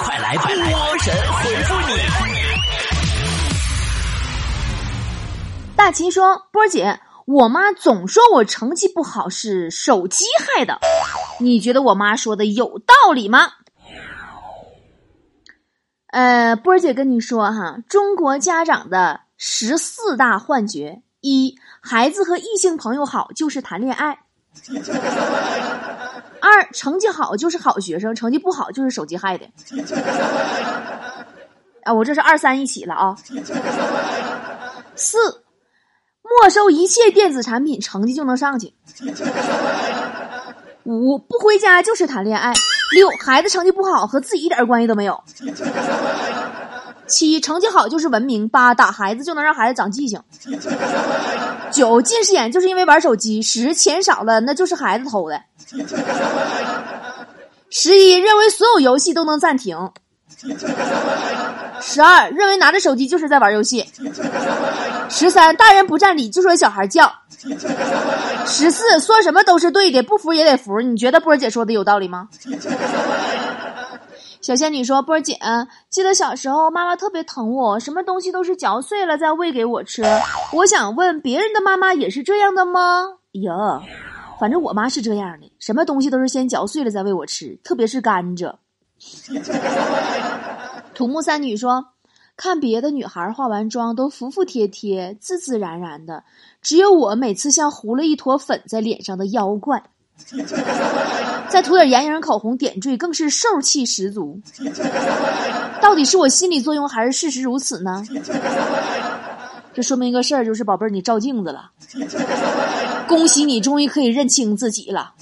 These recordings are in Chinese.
快来波神回复你！大秦说：“波儿姐，我妈总说我成绩不好是手机害的，你觉得我妈说的有道理吗？”呃，波儿姐跟你说哈，中国家长的十四大幻觉：一、孩子和异性朋友好就是谈恋爱；二、成绩好就是好学生，成绩不好就是手机害的。啊，我这是二三一起了啊。四、没收一切电子产品，成绩就能上去。五、不回家就是谈恋爱。六、孩子成绩不好和自己一点关系都没有。七、成绩好就是文明。八、打孩子就能让孩子长记性。九、近视眼就是因为玩手机。十、钱少了那就是孩子偷的。十一、认为所有游戏都能暂停。十二、认为拿着手机就是在玩游戏。十三、大人不占理就说小孩犟。十四说什么都是对的，不服也得服。你觉得波儿姐说的有道理吗？小仙女说：“波儿姐，记得小时候妈妈特别疼我，什么东西都是嚼碎了再喂给我吃。我想问，别人的妈妈也是这样的吗？”呀，反正我妈是这样的，什么东西都是先嚼碎了再喂我吃，特别是甘蔗。土木三女说。看别的女孩化完妆都服服帖帖、自自然然的，只有我每次像糊了一坨粉在脸上的妖怪。再涂点眼影、口红点缀，更是兽气十足。到底是我心理作用，还是事实如此呢？这说明一个事儿，就是宝贝儿，你照镜子了。恭喜你，终于可以认清自己了。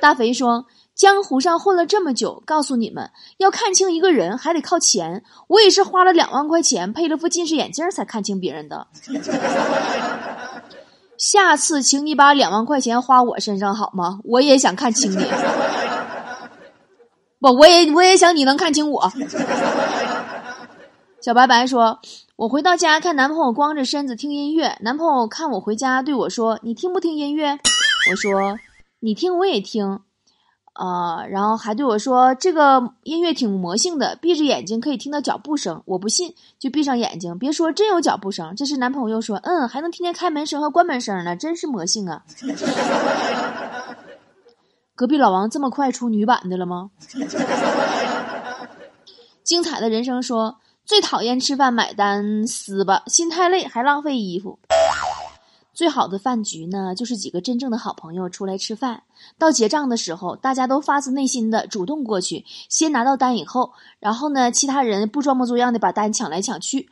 大肥说。江湖上混了这么久，告诉你们，要看清一个人还得靠钱。我也是花了两万块钱配了副近视眼镜才看清别人的。下次请你把两万块钱花我身上好吗？我也想看清你。不，我也我也想你能看清我。小白白说：“我回到家看男朋友光着身子听音乐，男朋友看我回家对我说：‘你听不听音乐？’我说：‘你听我也听。’”啊，然后还对我说：“这个音乐挺魔性的，闭着眼睛可以听到脚步声。”我不信，就闭上眼睛。别说真有脚步声。这时男朋友又说：“嗯，还能听见开门声和关门声呢，真是魔性啊！”隔壁老王这么快出女版的了吗？精彩的人生说：“最讨厌吃饭买单撕吧，心太累还浪费衣服。”最好的饭局呢，就是几个真正的好朋友出来吃饭。到结账的时候，大家都发自内心的主动过去，先拿到单以后，然后呢，其他人不装模作样的把单抢来抢去。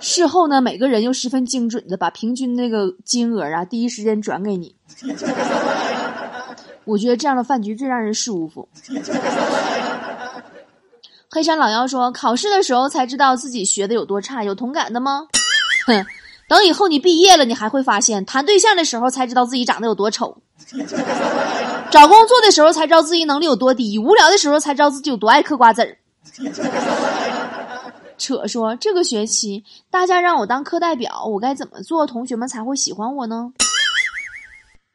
事后呢，每个人又十分精准的把平均那个金额啊，第一时间转给你。我觉得这样的饭局最让人舒服。黑山老妖说：“考试的时候才知道自己学的有多差，有同感的吗？”哼。等以后你毕业了，你还会发现，谈对象的时候才知道自己长得有多丑，找工作的时候才知道自己能力有多低，无聊的时候才知道自己有多爱嗑瓜子儿。扯说这个学期大家让我当课代表，我该怎么做，同学们才会喜欢我呢？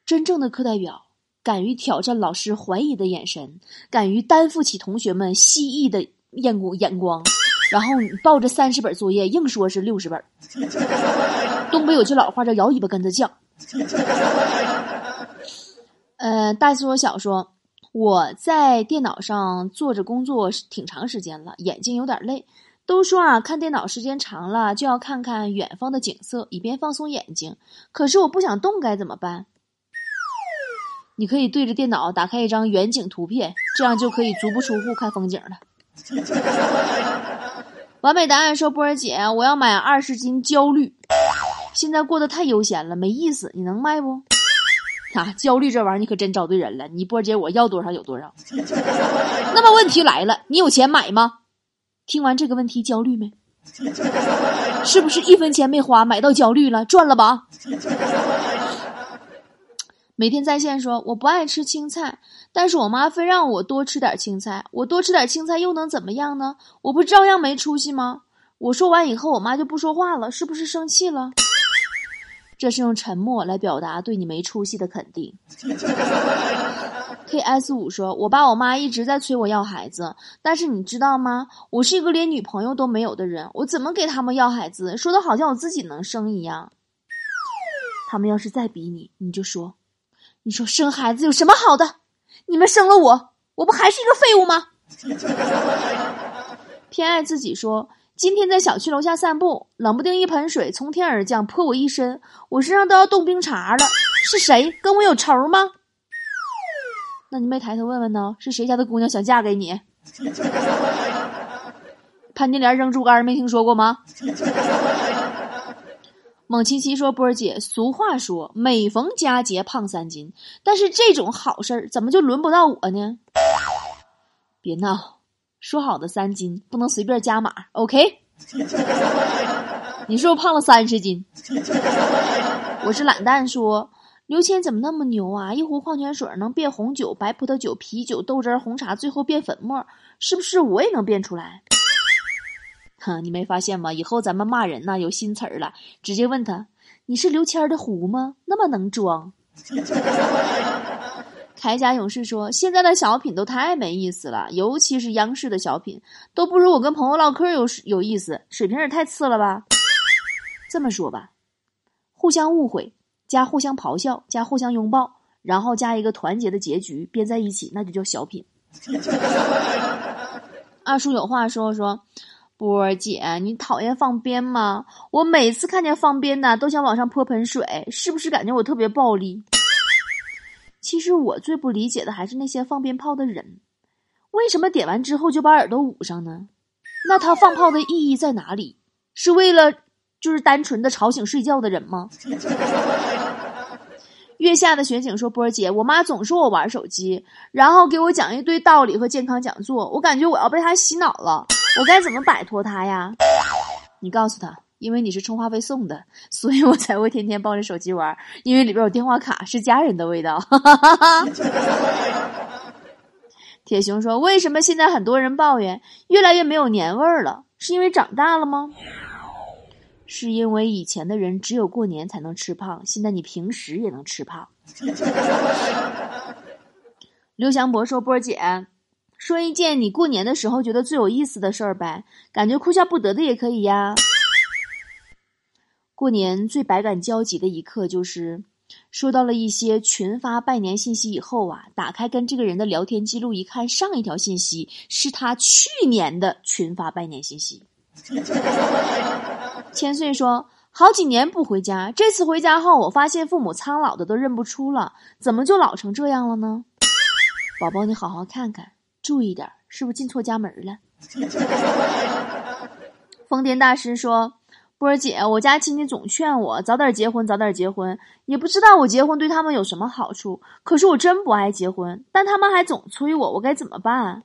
真正的课代表，敢于挑战老师怀疑的眼神，敢于担负起同学们蜥蜴的眼光眼光。然后你抱着三十本作业，硬说是六十本。东北有句老话叫“摇尾巴跟着叫”。呃，大说小说，我在电脑上坐着工作挺长时间了，眼睛有点累。都说啊，看电脑时间长了，就要看看远方的景色，以便放松眼睛。可是我不想动，该怎么办？你可以对着电脑打开一张远景图片，这样就可以足不出户看风景了。完美答案说：“波儿姐，我要买二十斤焦虑，现在过得太悠闲了，没意思。你能卖不？啊，焦虑这玩意儿，你可真找对人了。你波儿姐，我要多少有多少。那么问题来了，你有钱买吗？听完这个问题，焦虑没？是不是一分钱没花，买到焦虑了，赚了吧？”每天在线说我不爱吃青菜，但是我妈非让我多吃点青菜。我多吃点青菜又能怎么样呢？我不照样没出息吗？我说完以后，我妈就不说话了，是不是生气了？这是用沉默来表达对你没出息的肯定。K.S. 五说：“我爸我妈一直在催我要孩子，但是你知道吗？我是一个连女朋友都没有的人，我怎么给他们要孩子？说的好像我自己能生一样。他们要是再逼你，你就说，你说生孩子有什么好的？你们生了我，我不还是一个废物吗？” 偏爱自己说：“今天在小区楼下散步，冷不丁一盆水从天而降，泼我一身，我身上都要冻冰碴了。是谁跟我有仇吗？”那你没抬头问问呢？是谁家的姑娘想嫁给你？潘金莲扔猪肝没听说过吗？蒙七七说：“波儿姐，俗话说每逢佳节胖三斤，但是这种好事儿怎么就轮不到我呢？”别闹，说好的三斤不能随便加码，OK？你是不是胖了三十斤？我是懒蛋说。刘谦怎么那么牛啊？一壶矿泉水能变红酒、白葡萄酒、啤酒、豆汁、红茶，最后变粉末，是不是我也能变出来？哼，你没发现吗？以后咱们骂人呐，有新词儿了，直接问他：“你是刘谦儿的胡吗？那么能装？” 铠甲勇士说：“现在的小品都太没意思了，尤其是央视的小品，都不如我跟朋友唠嗑有有意思，水平也太次了吧？”这么说吧，互相误会。加互相咆哮，加互相拥抱，然后加一个团结的结局，编在一起，那就叫小品。二叔有话说说，波儿姐，你讨厌放鞭吗？我每次看见放鞭的，都想往上泼盆水，是不是感觉我特别暴力？其实我最不理解的还是那些放鞭炮的人，为什么点完之后就把耳朵捂上呢？那他放炮的意义在哪里？是为了就是单纯的吵醒睡觉的人吗？月下的雪景说：“波儿姐，我妈总说我玩手机，然后给我讲一堆道理和健康讲座，我感觉我要被她洗脑了，我该怎么摆脱他呀？”你告诉他，因为你是充话费送的，所以我才会天天抱着手机玩，因为里边有电话卡，是家人的味道。铁熊说：“为什么现在很多人抱怨越来越没有年味儿了？是因为长大了吗？”是因为以前的人只有过年才能吃胖，现在你平时也能吃胖。刘翔博说：“波儿姐，说一件你过年的时候觉得最有意思的事儿呗，感觉哭笑不得的也可以呀。”过年最百感交集的一刻就是收到了一些群发拜年信息以后啊，打开跟这个人的聊天记录一看，上一条信息是他去年的群发拜年信息。千岁说：“好几年不回家，这次回家后，我发现父母苍老的都认不出了，怎么就老成这样了呢？”宝宝，你好好看看，注意点，是不是进错家门了？疯癫大师说：“波儿姐，我家亲戚总劝我早点结婚，早点结婚，也不知道我结婚对他们有什么好处。可是我真不爱结婚，但他们还总催我，我该怎么办？”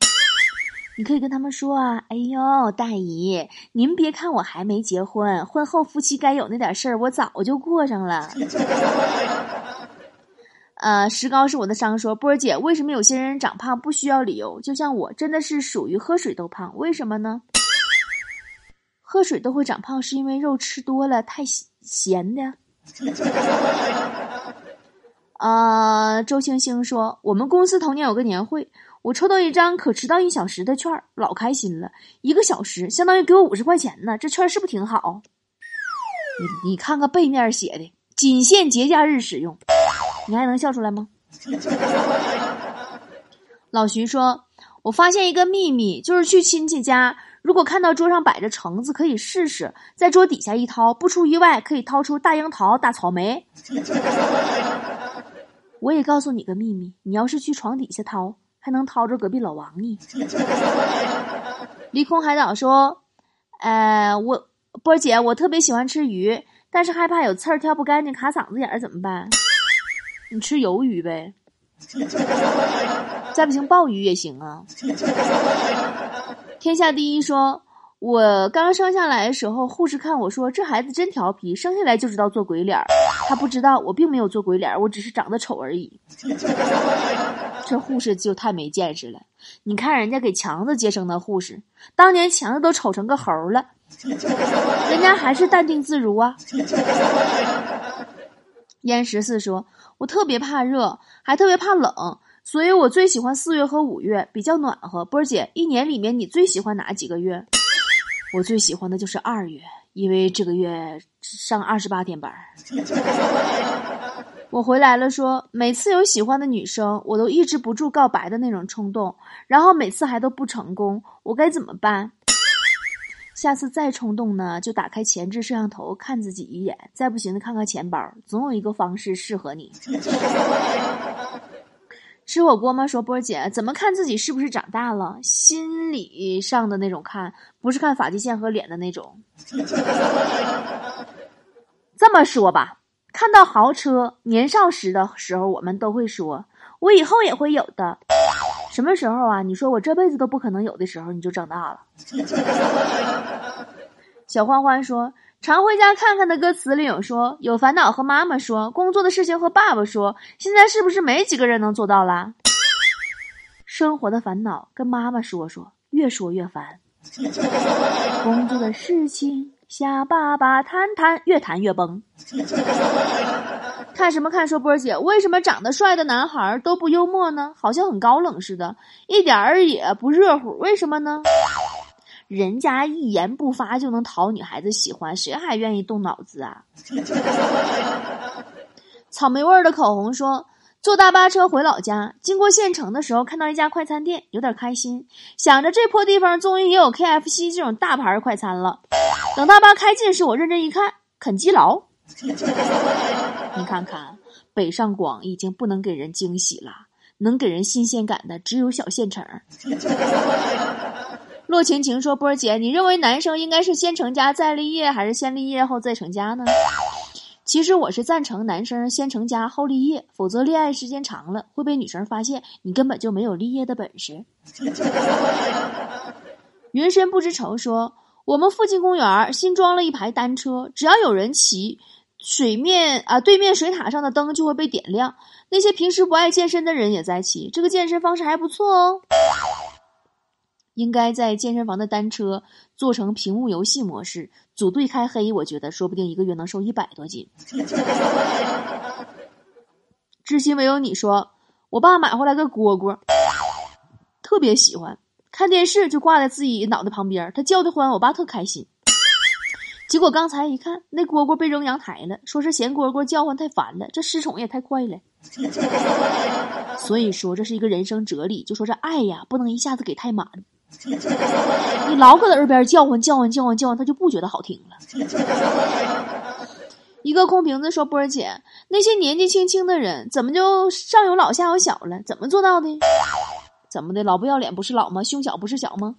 你可以跟他们说啊，哎呦，大姨，您别看我还没结婚，婚后夫妻该有那点事儿，我早就过上了。呃，石膏是我的伤，说波儿姐，为什么有些人长胖不需要理由？就像我，真的是属于喝水都胖，为什么呢？喝水都会长胖，是因为肉吃多了太咸的。啊，周星星说，我们公司头年有个年会。我抽到一张可迟到一小时的券老开心了。一个小时相当于给我五十块钱呢，这券是不是挺好？你你看看背面写的，仅限节假日使用，你还能笑出来吗？老徐说：“我发现一个秘密，就是去亲戚家，如果看到桌上摆着橙子，可以试试，在桌底下一掏，不出意外可以掏出大樱桃、大草莓。我也告诉你个秘密，你要是去床底下掏。”还能掏着隔壁老王呢。离空海岛说：“呃，我波姐，我特别喜欢吃鱼，但是害怕有刺儿挑不干净卡嗓子眼儿，怎么办？你吃鱿鱼呗，再不行鲍鱼也行啊。”天下第一说：“我刚生下来的时候，护士看我说这孩子真调皮，生下来就知道做鬼脸儿。他不知道我并没有做鬼脸儿，我只是长得丑而已。”这护士就太没见识了！你看人家给强子接生的护士，当年强子都丑成个猴了，人家还是淡定自如啊。燕十四说：“我特别怕热，还特别怕冷，所以我最喜欢四月和五月，比较暖和。波儿姐，一年里面你最喜欢哪几个月？我最喜欢的就是二月，因为这个月上二十八天班。我回来了，说每次有喜欢的女生，我都抑制不住告白的那种冲动，然后每次还都不成功，我该怎么办？下次再冲动呢，就打开前置摄像头看自己一眼，再不行的看看钱包，总有一个方式适合你。吃火锅吗？说波儿姐怎么看自己是不是长大了？心理上的那种看，不是看发际线和脸的那种。这么说吧。看到豪车，年少时的时候，我们都会说：“我以后也会有的。”什么时候啊？你说我这辈子都不可能有的时候，你就长大了。小欢欢说：“常回家看看的歌词里有说，有烦恼和妈妈说，工作的事情和爸爸说。现在是不是没几个人能做到啦？生活的烦恼跟妈妈说说，越说越烦。工作的事情。”瞎爸爸谈谈，越谈越崩。看什么看？说波儿姐，为什么长得帅的男孩都不幽默呢？好像很高冷似的，一点儿也不热乎。为什么呢？人家一言不发就能讨女孩子喜欢，谁还愿意动脑子啊？草莓味儿的口红说。坐大巴车回老家，经过县城的时候，看到一家快餐店，有点开心，想着这破地方终于也有 KFC 这种大牌快餐了。等大巴开进时，我认真一看，肯基劳。你看看，北上广已经不能给人惊喜了，能给人新鲜感的只有小县城。洛晴晴说：“波儿姐，你认为男生应该是先成家再立业，还是先立业后再成家呢？”其实我是赞成男生先成家后立业，否则恋爱时间长了会被女生发现你根本就没有立业的本事。云深不知愁说，我们附近公园新装了一排单车，只要有人骑，水面啊对面水塔上的灯就会被点亮。那些平时不爱健身的人也在骑，这个健身方式还不错哦。应该在健身房的单车做成屏幕游戏模式。组队开黑，我觉得说不定一个月能瘦一百多斤。至今唯有你说，我爸买回来个蝈蝈，特别喜欢看电视，就挂在自己脑袋旁边，他叫的欢，我爸特开心。结果刚才一看，那蝈蝈被扔阳台了，说是嫌蝈蝈叫唤太烦了，这失宠也太快了。所以说这是一个人生哲理，就说这爱呀，不能一下子给太满。你老搁他耳边叫唤叫唤叫唤叫唤，他就不觉得好听了。一个空瓶子说：“波儿姐，那些年纪轻轻的人，怎么就上有老下有小了？怎么做到的？怎么的？老不要脸不是老吗？胸小不是小吗？”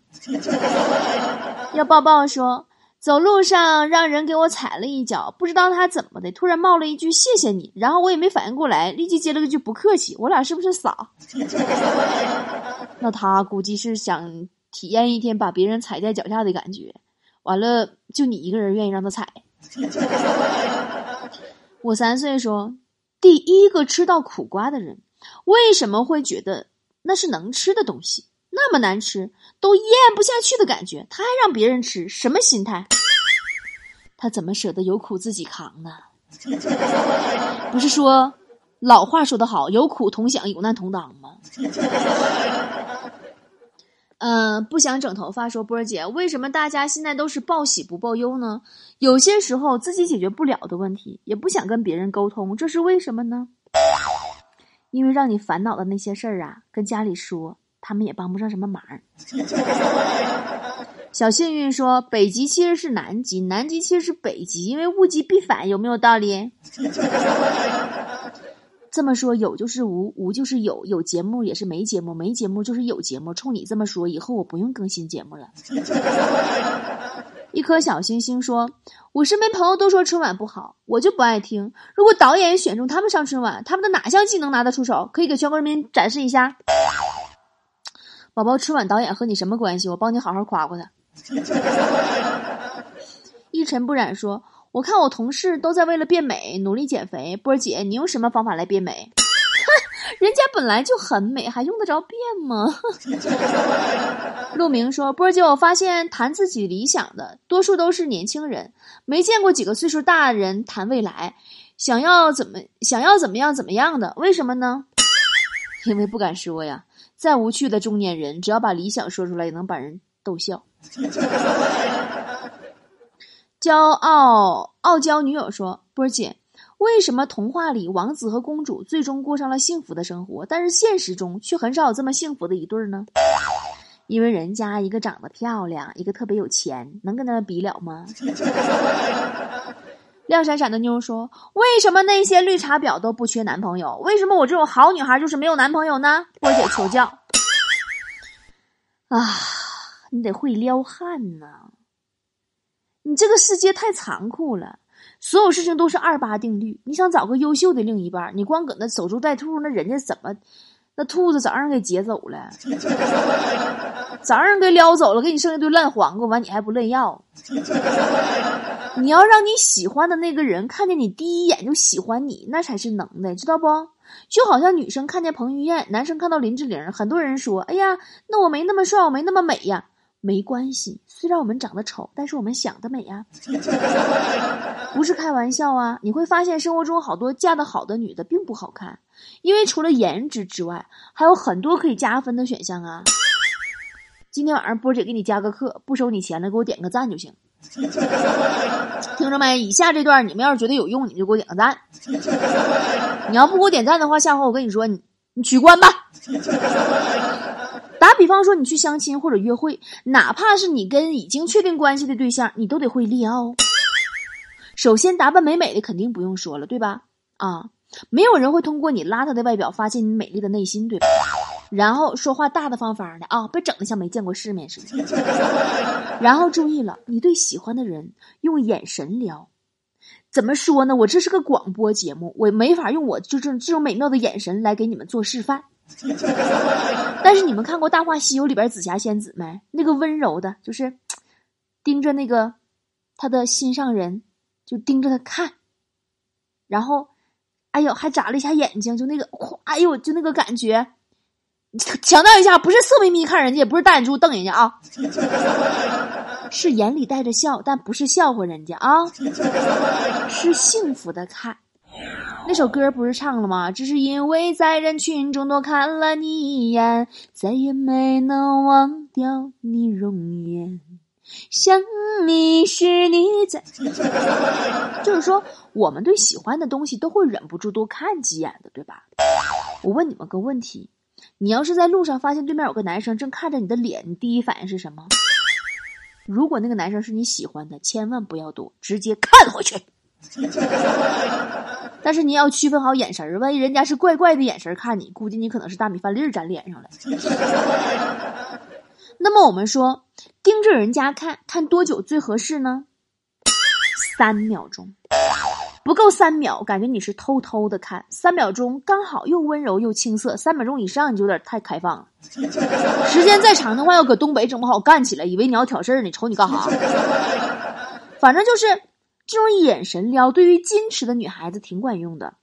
要抱抱说：“走路上让人给我踩了一脚，不知道他怎么的，突然冒了一句谢谢你，然后我也没反应过来，立即接了个句不客气。我俩是不是傻？那他估计是想。”体验一天把别人踩在脚下的感觉，完了就你一个人愿意让他踩。我三岁说，第一个吃到苦瓜的人，为什么会觉得那是能吃的东西？那么难吃都咽不下去的感觉，他还让别人吃，什么心态？他怎么舍得有苦自己扛呢？不是说老话说得好，有苦同享，有难同当吗？嗯，不想整头发。说波儿姐，为什么大家现在都是报喜不报忧呢？有些时候自己解决不了的问题，也不想跟别人沟通，这是为什么呢？因为让你烦恼的那些事儿啊，跟家里说，他们也帮不上什么忙。小幸运说，北极其实是南极，南极其实是北极，因为物极必反，有没有道理？这么说有就是无，无就是有，有节目也是没节目，没节目就是有节目。冲你这么说，以后我不用更新节目了。一颗小星星说：“我身边朋友都说春晚不好，我就不爱听。如果导演选中他们上春晚，他们的哪项技能拿得出手？可以给全国人民展示一下。”宝宝，春晚导演和你什么关系？我帮你好好夸夸他。一尘不染说。我看我同事都在为了变美努力减肥，波儿姐，你用什么方法来变美？人家本来就很美，还用得着变吗？陆明说：“波儿姐，我发现谈自己理想的多数都是年轻人，没见过几个岁数大人谈未来，想要怎么想要怎么样怎么样的？为什么呢？因为不敢说呀。再无趣的中年人，只要把理想说出来，也能把人逗笑。骄傲傲娇女友说：“波儿姐，为什么童话里王子和公主最终过上了幸福的生活，但是现实中却很少有这么幸福的一对儿呢？因为人家一个长得漂亮，一个特别有钱，能跟他们比了吗？” 亮闪闪的妞说：“为什么那些绿茶婊都不缺男朋友？为什么我这种好女孩就是没有男朋友呢？”波姐求教。啊，你得会撩汉呐！你这个世界太残酷了，所有事情都是二八定律。你想找个优秀的另一半，你光搁那守株待兔，那人家怎么？那兔子早上给劫走了，早上给撩走了，给你剩一堆烂黄瓜，完你还不乐意要？你要让你喜欢的那个人看见你第一眼就喜欢你，那才是能耐，知道不？就好像女生看见彭于晏，男生看到林志玲，很多人说：“哎呀，那我没那么帅，我没那么美呀。”没关系，虽然我们长得丑，但是我们想得美呀，不是开玩笑啊！你会发现生活中好多嫁得好的女的并不好看，因为除了颜值之外，还有很多可以加分的选项啊。今天晚上波姐给你加个课，不收你钱了，给我点个赞就行。听着没？以下这段你们要是觉得有用，你就给我点个赞。你要不给我点赞的话，下回我跟你说，你你取关吧。打比方说，你去相亲或者约会，哪怕是你跟已经确定关系的对象，你都得会撩。首先，打扮美美的肯定不用说了，对吧？啊，没有人会通过你邋遢的外表发现你美丽的内心，对吧？然后说话大大方方的啊，别整的像没见过世面似的。然后注意了，你对喜欢的人用眼神撩。怎么说呢？我这是个广播节目，我没法用我就这这种美妙的眼神来给你们做示范。但是你们看过《大话西游》里边紫霞仙子没？那个温柔的，就是盯着那个他的心上人，就盯着他看，然后，哎呦，还眨了一下眼睛，就那个，哎呦，就那个感觉。强调一下，不是色眯眯看人家，也不是大眼珠瞪人家啊，是眼里带着笑，但不是笑话人家啊，是幸福的看。那首歌不是唱了吗？只是因为在人群中多看了你一眼，再也没能忘掉你容颜。想你时你在，就是说，我们对喜欢的东西都会忍不住多看几眼的，对吧？我问你们个问题：你要是在路上发现对面有个男生正看着你的脸，你第一反应是什么？如果那个男生是你喜欢的，千万不要躲，直接看回去。但是你要区分好眼神儿，万一人家是怪怪的眼神看你，估计你可能是大米饭粒儿粘脸上了。那么我们说，盯着人家看看多久最合适呢？三秒钟，不够三秒，感觉你是偷偷的看；三秒钟刚好又温柔又青涩；三秒钟以上你就有点太开放了。时间再长的话，要搁东北整不好干起来，以为你要挑事儿呢，瞅你干哈？反正就是。这种眼神撩，对于矜持的女孩子挺管用的。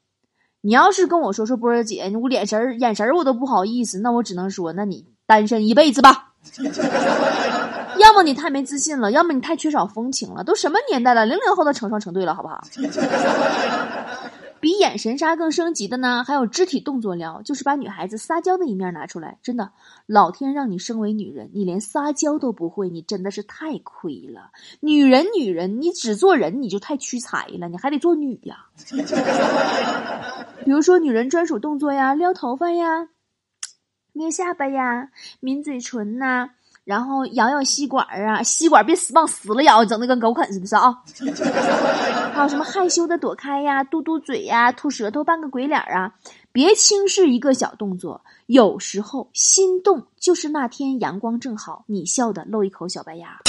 你要是跟我说说波儿姐，我眼神儿眼神儿我都不好意思，那我只能说，那你单身一辈子吧。要么你太没自信了，要么你太缺少风情了。都什么年代了，零零后都成双成对了，好不好？比眼神杀更升级的呢，还有肢体动作撩，就是把女孩子撒娇的一面拿出来。真的，老天让你生为女人，你连撒娇都不会，你真的是太亏了。女人，女人，你只做人你就太屈才了，你还得做女呀。比如说女人专属动作呀，撩头发呀，捏下巴呀，抿嘴唇呐。然后咬咬吸管儿啊，吸管别死往死了咬，整的跟狗啃似的，是啊。还有什么害羞的躲开呀，嘟嘟嘴呀，吐舌头扮个鬼脸儿啊，别轻视一个小动作。有时候心动就是那天阳光正好，你笑的露一口小白牙。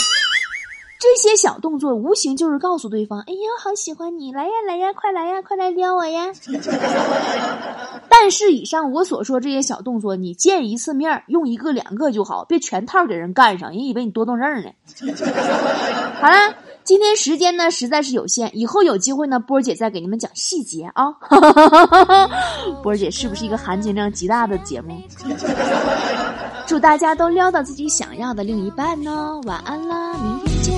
这些小动作无形就是告诉对方：“哎呀，好喜欢你，来呀来呀，快来呀，快来撩我呀！” 但是以上我所说这些小动作，你见一次面用一个两个就好，别全套给人干上，人以为你多动症呢。好了，今天时间呢实在是有限，以后有机会呢，波儿姐再给你们讲细节啊。波儿姐是不是一个含金量极大的节目？祝大家都撩到自己想要的另一半呢！晚安啦，明天见。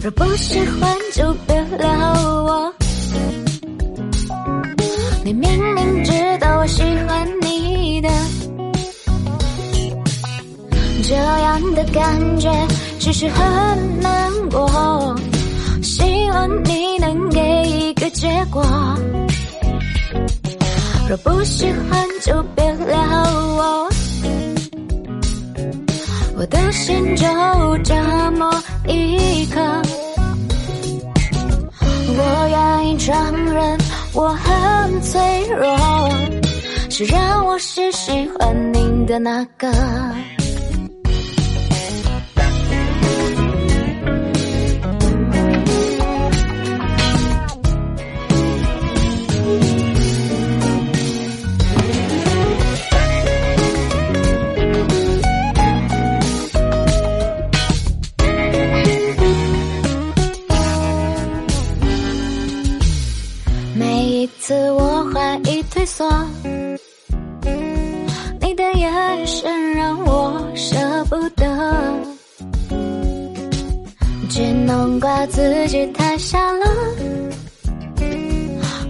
若不喜欢就别撩我，你明明知道我喜欢你的，这样的感觉其实很难过，希望你能给一个结果。若不喜欢就别撩我。我的心就这么一颗。我愿意承认我很脆弱，谁让我是喜欢你的那个？一次我怀疑退缩，你的眼神让我舍不得，只能怪自己太傻了，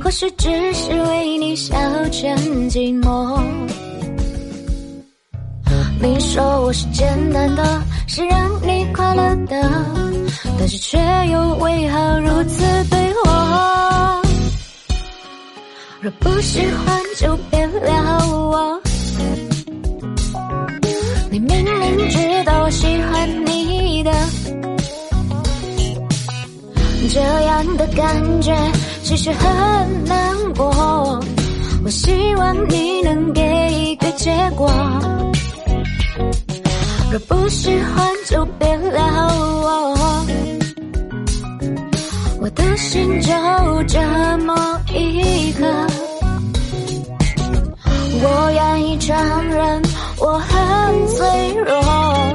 或许只是为你消遣寂寞。你说我是简单的，是让你快乐的，但是却又为何如此对我？若不喜欢就别撩我，你明明知道我喜欢你的，这样的感觉其实很难过。我希望你能给一个结果。若不喜欢就别撩我，心就这么一个。我愿意承认我很脆弱，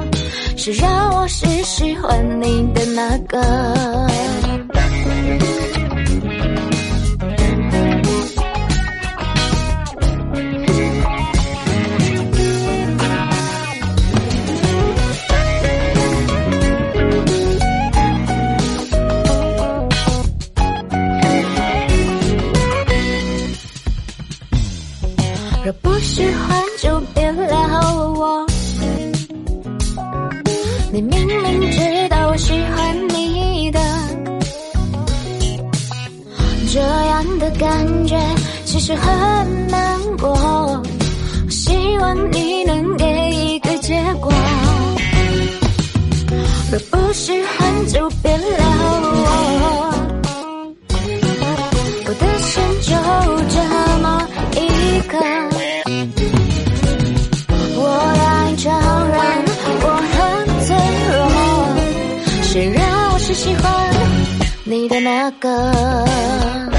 谁让我是喜欢你的那个？你的那个？